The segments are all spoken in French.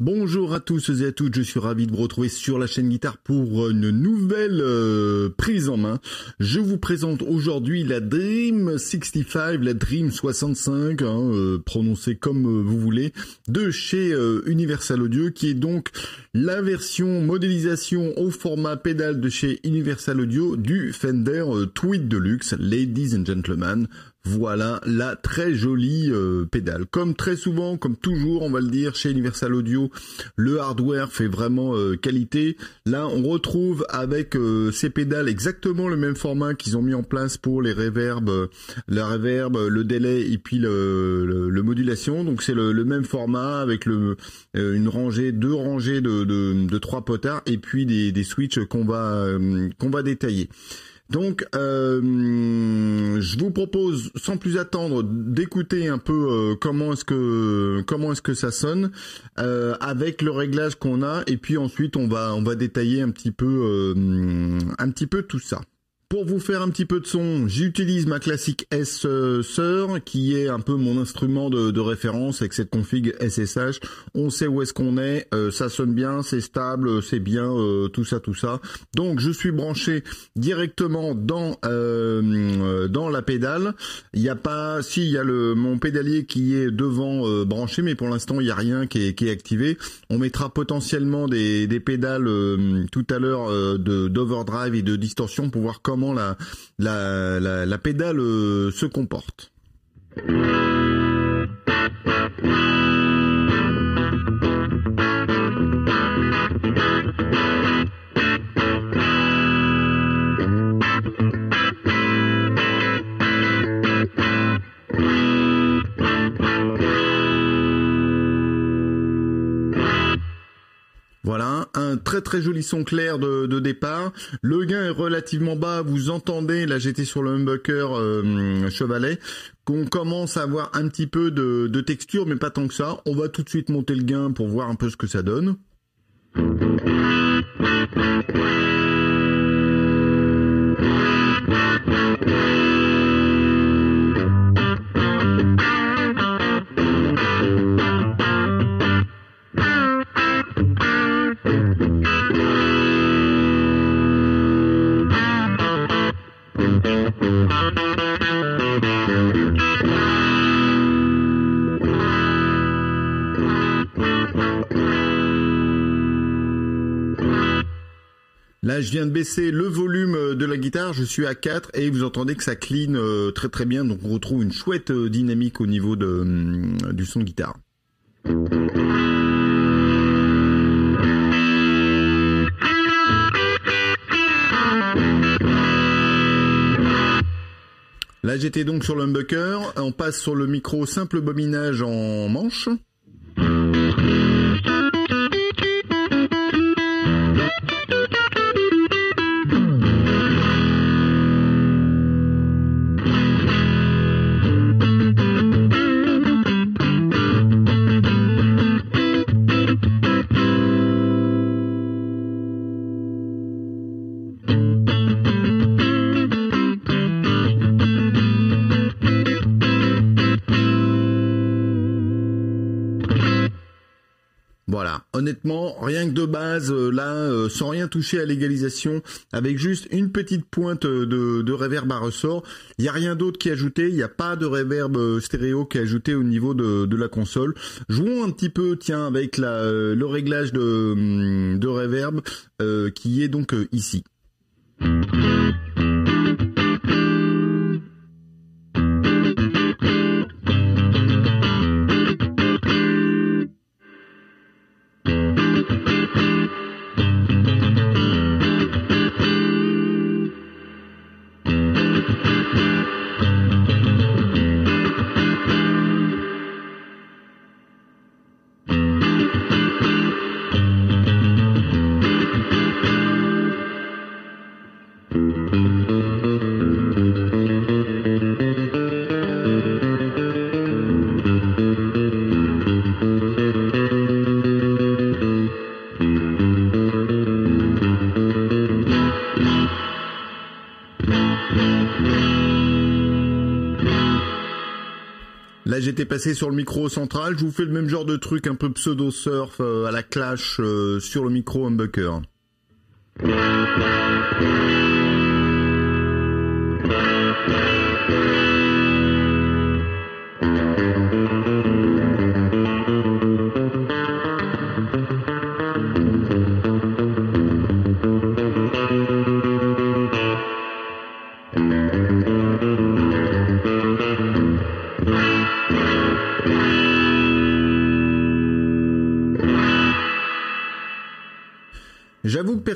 Bonjour à tous et à toutes, je suis ravi de vous retrouver sur la chaîne Guitare pour une nouvelle euh, prise en main. Je vous présente aujourd'hui la Dream 65, la Dream 65, hein, euh, prononcée comme euh, vous voulez, de chez Universal Audio, qui est donc la version modélisation au format pédale de chez Universal Audio du Fender Tweed Deluxe, Ladies and Gentlemen. Voilà la très jolie euh, pédale. Comme très souvent, comme toujours, on va le dire, chez Universal Audio, le hardware fait vraiment euh, qualité. Là, on retrouve avec euh, ces pédales exactement le même format qu'ils ont mis en place pour les reverbs, la reverb, le délai et puis le, modulation. Donc c'est le, même format avec une rangée, deux rangées de, trois potards et puis des, switches qu'on va détailler. Donc, euh, je vous propose, sans plus attendre, d'écouter un peu euh, comment est-ce que comment est-ce que ça sonne euh, avec le réglage qu'on a, et puis ensuite on va on va détailler un petit peu un petit peu tout ça. Pour vous faire un petit peu de son, j'utilise ma classique S Sœur, qui est un peu mon instrument de, référence avec cette config SSH. On sait où est-ce qu'on est, euh, ça sonne bien, c'est stable, c'est bien, euh, tout ça, tout ça. Donc je suis branché directement dans euh, dans la pédale. Il n'y a pas, si il y a le mon pédalier qui est devant branché, mais pour l'instant il n'y a rien qui est, qui est activé. On mettra potentiellement des, des pédales tout à l'heure de d'overdrive et de distorsion pour voir comment comment la, la, la, la pédale euh, se comporte. Très très joli son clair de, départ. Le gain est relativement bas, vous entendez, là j'étais sur le humbucker euh, chevalet, qu'on commence à avoir un petit peu de texture, mais pas tant que ça. On va tout de suite monter le gain pour voir un peu ce que ça donne. Je viens de baisser le volume euh, de la guitare, je suis à 4 et vous entendez que ça clean euh, très très bien, donc on retrouve une chouette euh, dynamique au niveau de, du son de guitare. Là, j'étais donc sur l'humbucker, on passe sur le micro simple bobinage en manche. Honnêtement, rien que de base, euh, là, euh, sans rien toucher à l'égalisation, avec juste une petite pointe euh, de, de reverb à ressort, il n'y a rien d'autre qui est ajouté, il n'y a pas de reverb stéréo qui est ajouté au niveau de, la console. Jouons un petit peu, tiens, avec le réglage de, hum, de reverb qui est donc ici. J'étais passé sur le micro central. Je vous fais le même genre de truc, un peu pseudo-surf à la clash sur le micro humbucker.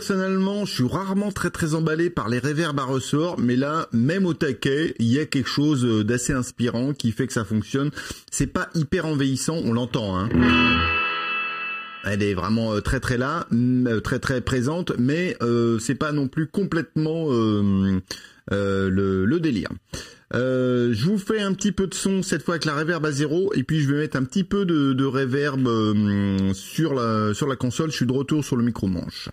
Personnellement, je suis rarement très très emballé par les réverbes à ressort, mais là, même au taquet, il y a quelque chose euh, d'assez inspirant qui fait que ça fonctionne. C'est pas hyper envahissant, on l'entend, hein. Elle est vraiment euh, très très là, euh, très très présente, mais c'est pas non plus complètement le, délire. Je vous fais un petit peu de son cette fois avec la reverb à zéro et puis je vais mettre un petit peu de, de reverb sur la sur la console. Je suis de retour sur le micro manche.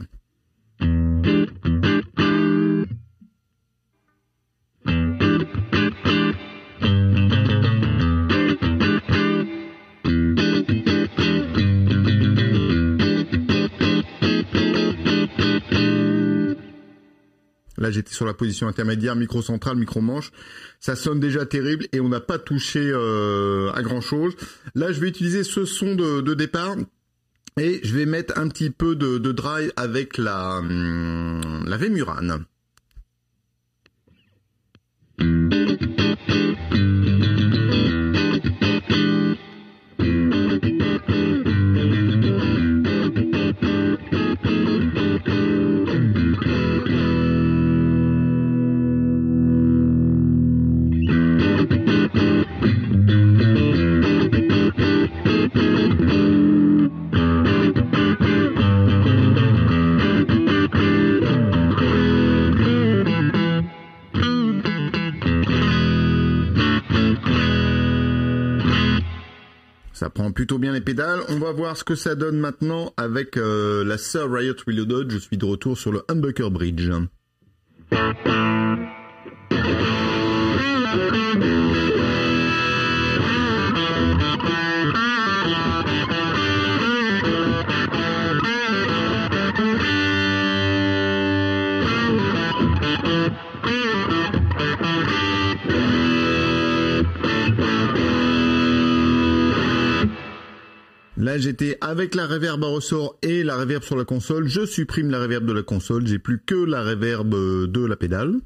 Sur la position intermédiaire, micro central, micro manche. Ça sonne déjà terrible et on n'a pas touché euh, à grand chose. Là, je vais utiliser ce son de, départ. Et je vais mettre un petit peu de, dry avec la, hum, la Vemurane. Plutôt bien les pédales. On va voir ce que ça donne maintenant avec euh, la Sir Riot Reloaded. Je suis de retour sur le Humbucker Bridge. J'étais avec la reverb à ressort et la reverb sur la console. Je supprime la reverb de la console. J'ai plus que la reverb de la pédale.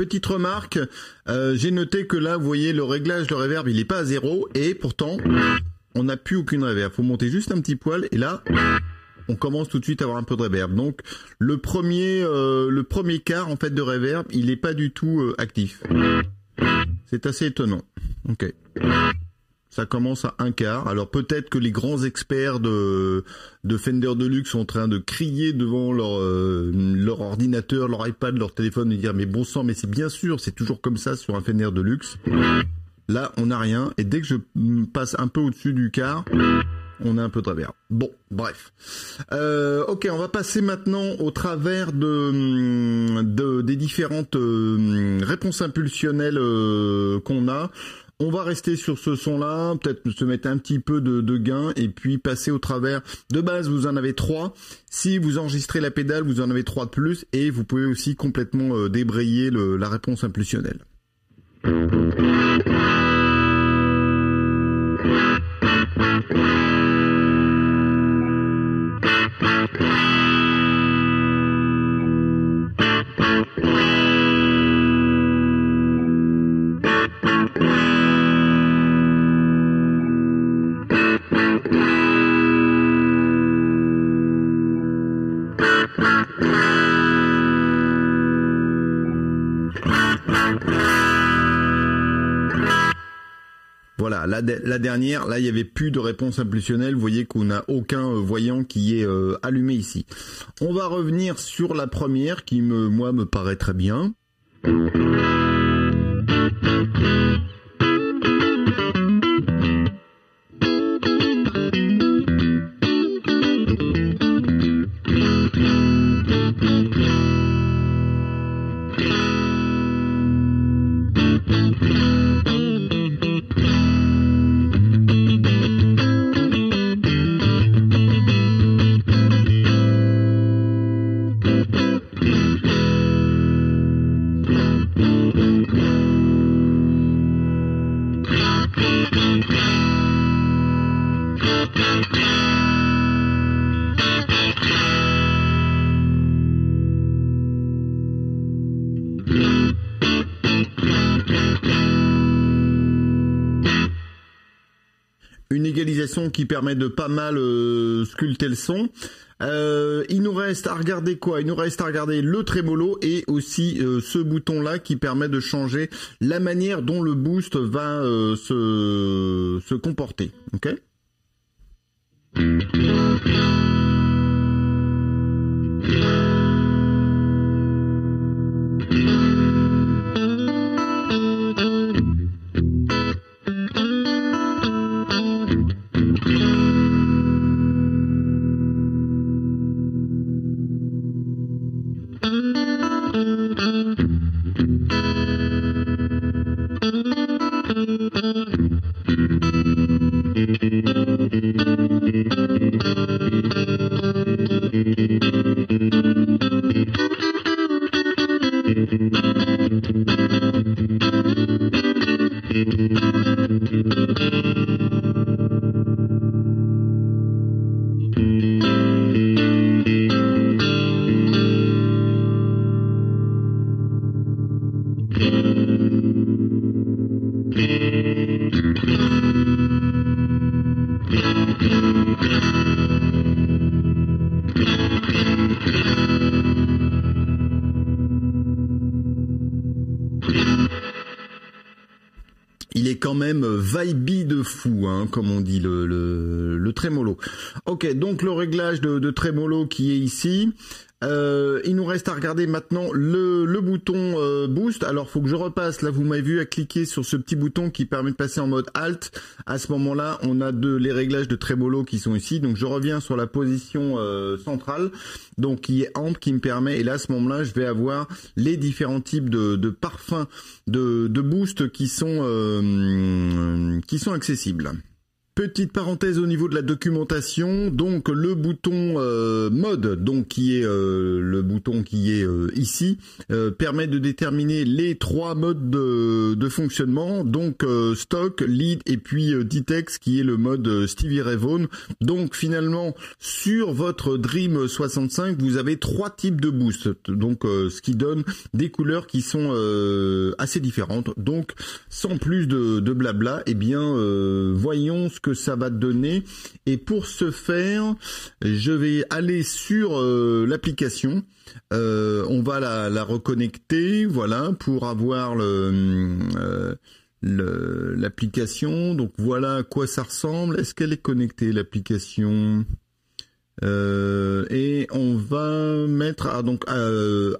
Petite remarque, euh, j'ai noté que là, vous voyez, le réglage de reverb, il n'est pas à zéro, et pourtant, on n'a plus aucune reverb. Faut monter juste un petit poil, et là, on commence tout de suite à avoir un peu de reverb. Donc, le premier, euh, le premier quart, en fait, de reverb, il n'est pas du tout euh, actif. C'est assez étonnant. Ok ça commence à un quart. Alors peut-être que les grands experts de, de Fender Deluxe sont en train de crier devant leur, euh, leur ordinateur, leur iPad, leur téléphone et dire mais bon sang, mais c'est bien sûr, c'est toujours comme ça sur un Fender Deluxe. Là, on n'a rien. Et dès que je passe un peu au-dessus du quart, on a un peu de travers. Bon, bref. Euh, ok, on va passer maintenant au travers de, de des différentes euh, réponses impulsionnelles qu'on a. On va rester sur ce son-là, peut-être se mettre un petit peu de, gain et puis passer au travers. De base, vous en avez trois. Si vous enregistrez la pédale, vous en avez trois de plus et vous pouvez aussi complètement euh, débrayer la réponse impulsionnelle. La, dernière, là, il n'y avait plus de réponse impulsionnelle. Vous voyez qu'on n'a aucun euh, voyant qui est euh, allumé ici. On va revenir sur la première qui, moi, me paraît très bien. Qui permet de pas mal euh, sculpter le son. Euh, il nous reste à regarder quoi? Il nous reste à regarder le trémolo et aussi euh, ce bouton là qui permet de changer la manière dont le boost va se, se comporter. Ok? Fou, hein, comme on dit le, le, le trémolo. Ok, donc le réglage de, de trémolo qui est ici. Euh, il nous reste à regarder maintenant le, le bouton euh, boost. Alors faut que je repasse. Là vous m'avez vu à cliquer sur ce petit bouton qui permet de passer en mode alt. À ce moment-là, on a de, les réglages de trémolo qui sont ici. Donc je reviens sur la position euh, centrale, donc qui est amp qui me permet. Et là à ce moment-là, je vais avoir les différents types de, de parfums de, de boost qui sont qui sont accessibles. Petite parenthèse au niveau de la documentation, donc le bouton euh, mode, donc qui est euh, le bouton qui est euh, ici, permet de déterminer les trois modes de, fonctionnement, donc stock, lead et puis Ditex qui est le mode Stevie Ray. Donc finalement sur votre Dream 65, vous avez trois types de boost, donc ce qui donne des couleurs qui sont assez différentes. Donc sans plus de, de blabla, eh bien voyons ce que ça va donner. Et pour ce faire, je vais aller sur euh, l'application. Euh, on va la, reconnecter, voilà, pour avoir euh, le l'application. Donc voilà à quoi ça ressemble. Est-ce qu'elle est connectée l'application? Et on va mettre ah, donc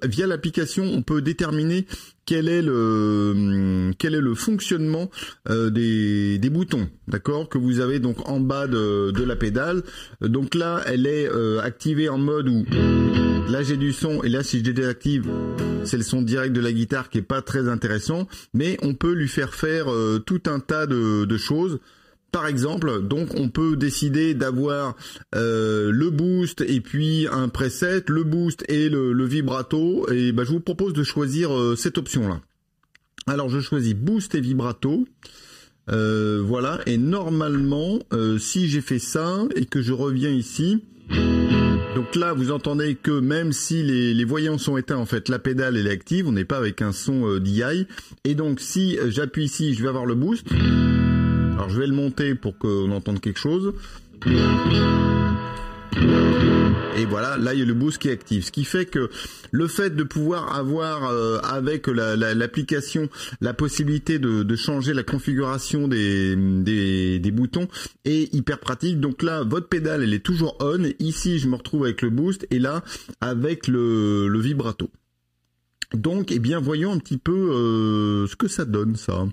via l'application on peut déterminer quel est le hum, quel est le fonctionnement euh, des, des boutons, d'accord, que vous avez donc en bas de, de la pédale. Donc là, elle est euh, activée en mode où là j'ai du son et là si je désactive, c'est le son direct de la guitare qui est pas très intéressant, mais on peut lui faire faire euh, tout un tas de, de choses. Par exemple, donc on peut décider d'avoir euh, le boost et puis un preset, le boost et le, vibrato. Et bah, je vous propose de choisir euh, cette option-là. Alors je choisis boost et vibrato. Euh, voilà, et normalement, si j'ai fait ça et que je reviens ici, donc là, vous entendez que même si les, voyants sont éteints, en fait, la pédale est active, on n'est pas avec un son DI. Et donc si j'appuie ici, je vais avoir le boost. Alors je vais le monter pour qu'on entende quelque chose. Et voilà, là il y a le boost qui est actif. Ce qui fait que le fait de pouvoir avoir euh, avec l'application la, possibilité de, changer la configuration des, des, boutons est hyper pratique. Donc là, votre pédale elle est toujours on. Ici, je me retrouve avec le boost et là avec le, le vibrato. Donc, eh bien, voyons un petit peu euh, ce que ça donne ça.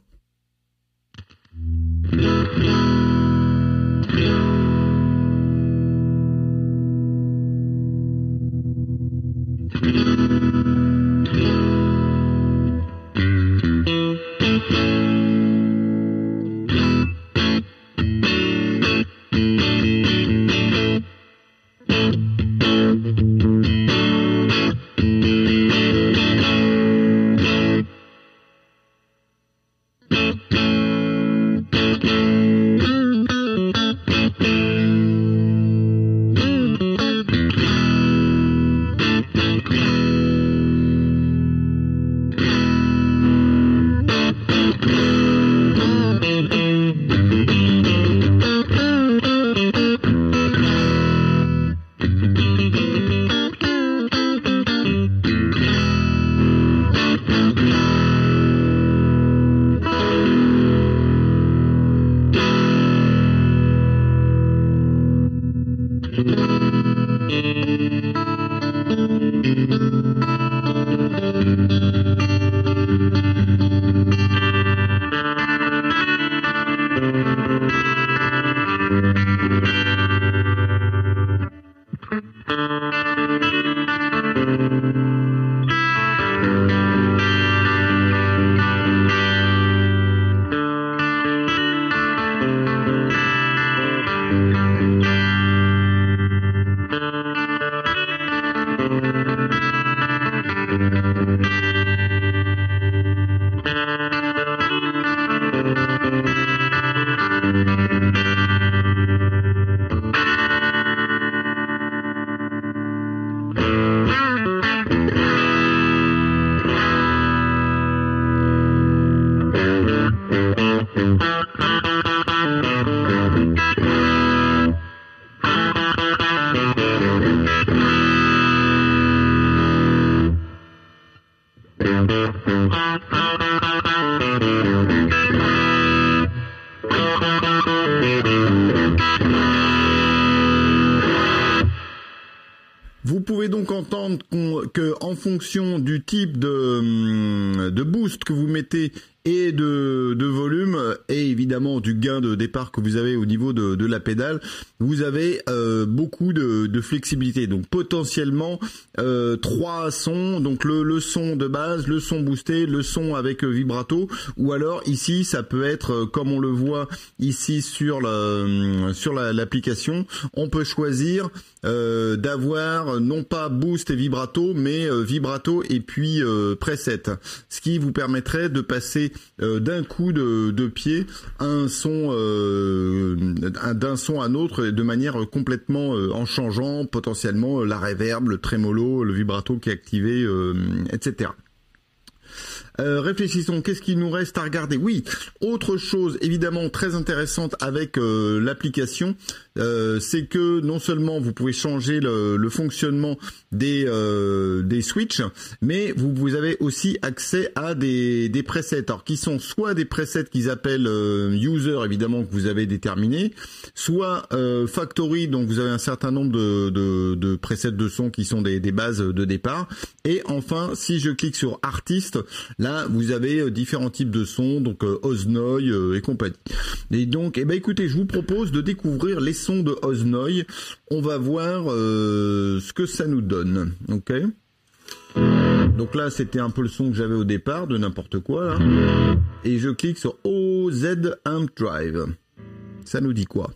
Fonction du type de, hum, de boost que vous mettez et de, volume et évidemment du gain de départ que vous avez au niveau de, la pédale, vous avez euh, beaucoup de, de, flexibilité. Donc potentiellement euh, trois sons, donc le, le, son de base, le son boosté, le son avec vibrato, ou alors ici ça peut être euh, comme on le voit ici sur la, hum, sur l'application, on peut choisir euh, d'avoir non pas boost et vibrato, mais euh, vibrato et puis preset, ce qui vous permettrait de passer euh, d'un coup de, pied un son euh, d'un son à un autre de manière complètement euh, en changeant potentiellement la reverb, le tremolo, le vibrato qui est activé, etc. Euh, réfléchissons, qu'est-ce qu'il nous reste à regarder? Oui, autre chose évidemment très intéressante avec euh, l'application, euh, c'est que non seulement vous pouvez changer le, fonctionnement des des switches, mais vous, avez aussi accès à des, des presets, alors qui sont soit des presets qu'ils appellent user évidemment que vous avez déterminé, soit factory donc vous avez un certain nombre de, de, presets de son qui sont des, des bases de départ, et enfin si je clique sur artiste, vous avez euh, différents types de sons, donc euh, Osnoy euh, et compagnie. Et donc, eh ben, écoutez, je vous propose de découvrir les sons de Osnoy. On va voir ce que ça nous donne. Ok? Donc là, c'était un peu le son que j'avais au départ de n'importe quoi. Et je clique sur OZ Amp Drive. Ça nous dit quoi?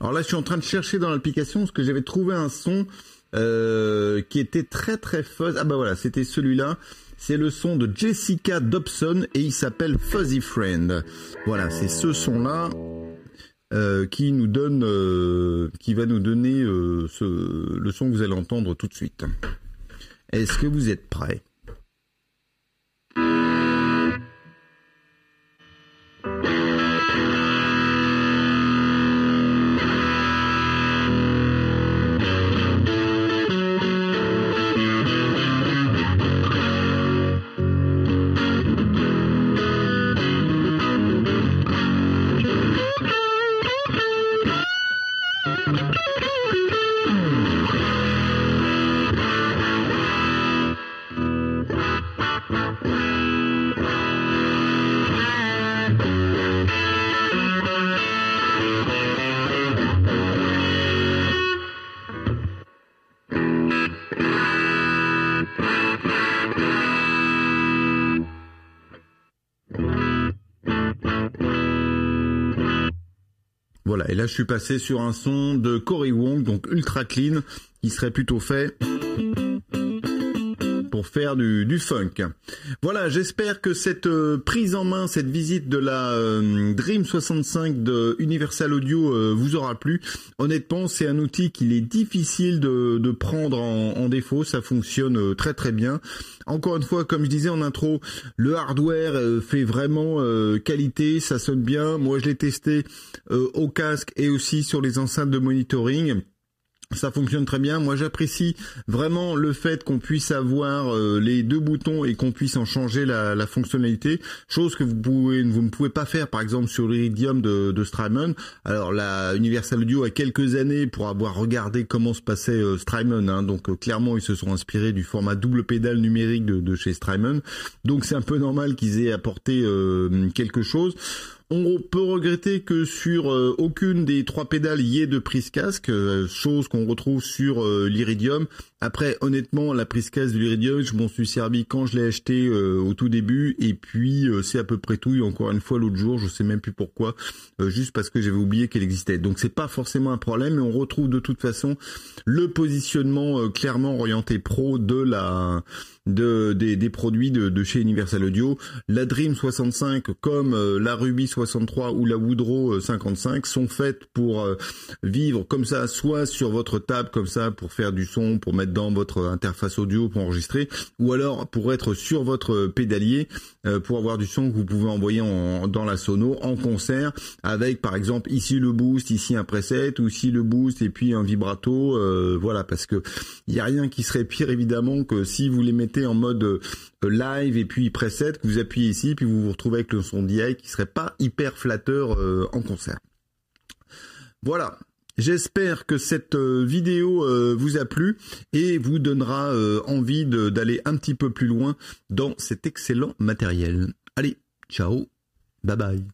Alors là, je suis en train de chercher dans l'application parce que j'avais trouvé un son euh, qui était très très fuzz. Ah bah voilà, c'était celui-là. C'est le son de Jessica Dobson et il s'appelle Fuzzy Friend. Voilà, c'est ce son-là euh, qui nous donne, euh, qui va nous donner ce, le son que vous allez entendre tout de suite. Est-ce que vous êtes prêts? Là je suis passé sur un son de Corey Wong, donc ultra clean, qui serait plutôt fait faire du, funk. Voilà, j'espère que cette euh, prise en main, cette visite de la euh, Dream 65 de Universal Audio euh, vous aura plu. Honnêtement, c'est un outil qu'il est difficile de, prendre en, en, défaut. Ça fonctionne très très bien. Encore une fois, comme je disais en intro, le hardware fait vraiment qualité, ça sonne bien. Moi, je l'ai testé au casque et aussi sur les enceintes de monitoring. Ça fonctionne très bien. Moi, j'apprécie vraiment le fait qu'on puisse avoir euh, les deux boutons et qu'on puisse en changer la, fonctionnalité, chose que vous pouvez, vous ne pouvez pas faire, par exemple, sur l'Iridium de, de Strymon. Alors, la Universal Audio a quelques années pour avoir regardé comment se passait euh, Strymon. Hein. donc, euh, clairement, ils se sont inspirés du format double pédale numérique de, de chez Strymon. Donc, c'est un peu normal qu'ils aient apporté quelque chose. On peut regretter que sur euh, aucune des trois pédales y ait de prise casque, euh, chose qu'on retrouve sur euh, l'Iridium. Après, honnêtement, la prise casque de l'Iridium, je m'en suis servi quand je l'ai acheté au tout début, et puis c'est à peu près tout. Et encore une fois, l'autre jour, je sais même plus pourquoi, juste parce que j'avais oublié qu'elle existait. Donc c'est pas forcément un problème, mais on retrouve de toute façon le positionnement clairement orienté pro de la de, des, produits de, chez Universal Audio. La Dream 65 comme euh, la Ruby 63 ou la Woodrow 55 euh, sont faites pour euh, vivre comme ça, soit sur votre table comme ça pour faire du son, pour mettre dans votre interface audio pour enregistrer, ou alors pour être sur votre pédalier pour avoir du son que vous pouvez envoyer dans la sono en concert avec par exemple ici le boost, ici un preset, ou ici le boost et puis un vibrato, voilà parce que il y a rien qui serait pire évidemment que si vous les mettez en mode euh, live et puis preset, que vous appuyez ici, puis vous vous retrouvez avec le son DI qui serait pas hyper flatteur euh, en concert. Voilà. J'espère que cette euh, vidéo vous a plu et vous donnera envie d'aller un petit peu plus loin dans cet excellent matériel. Allez, ciao, bye bye.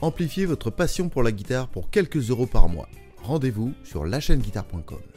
Amplifiez votre passion pour la guitare pour quelques euros par mois. Rendez-vous sur lachaîneguitare.com.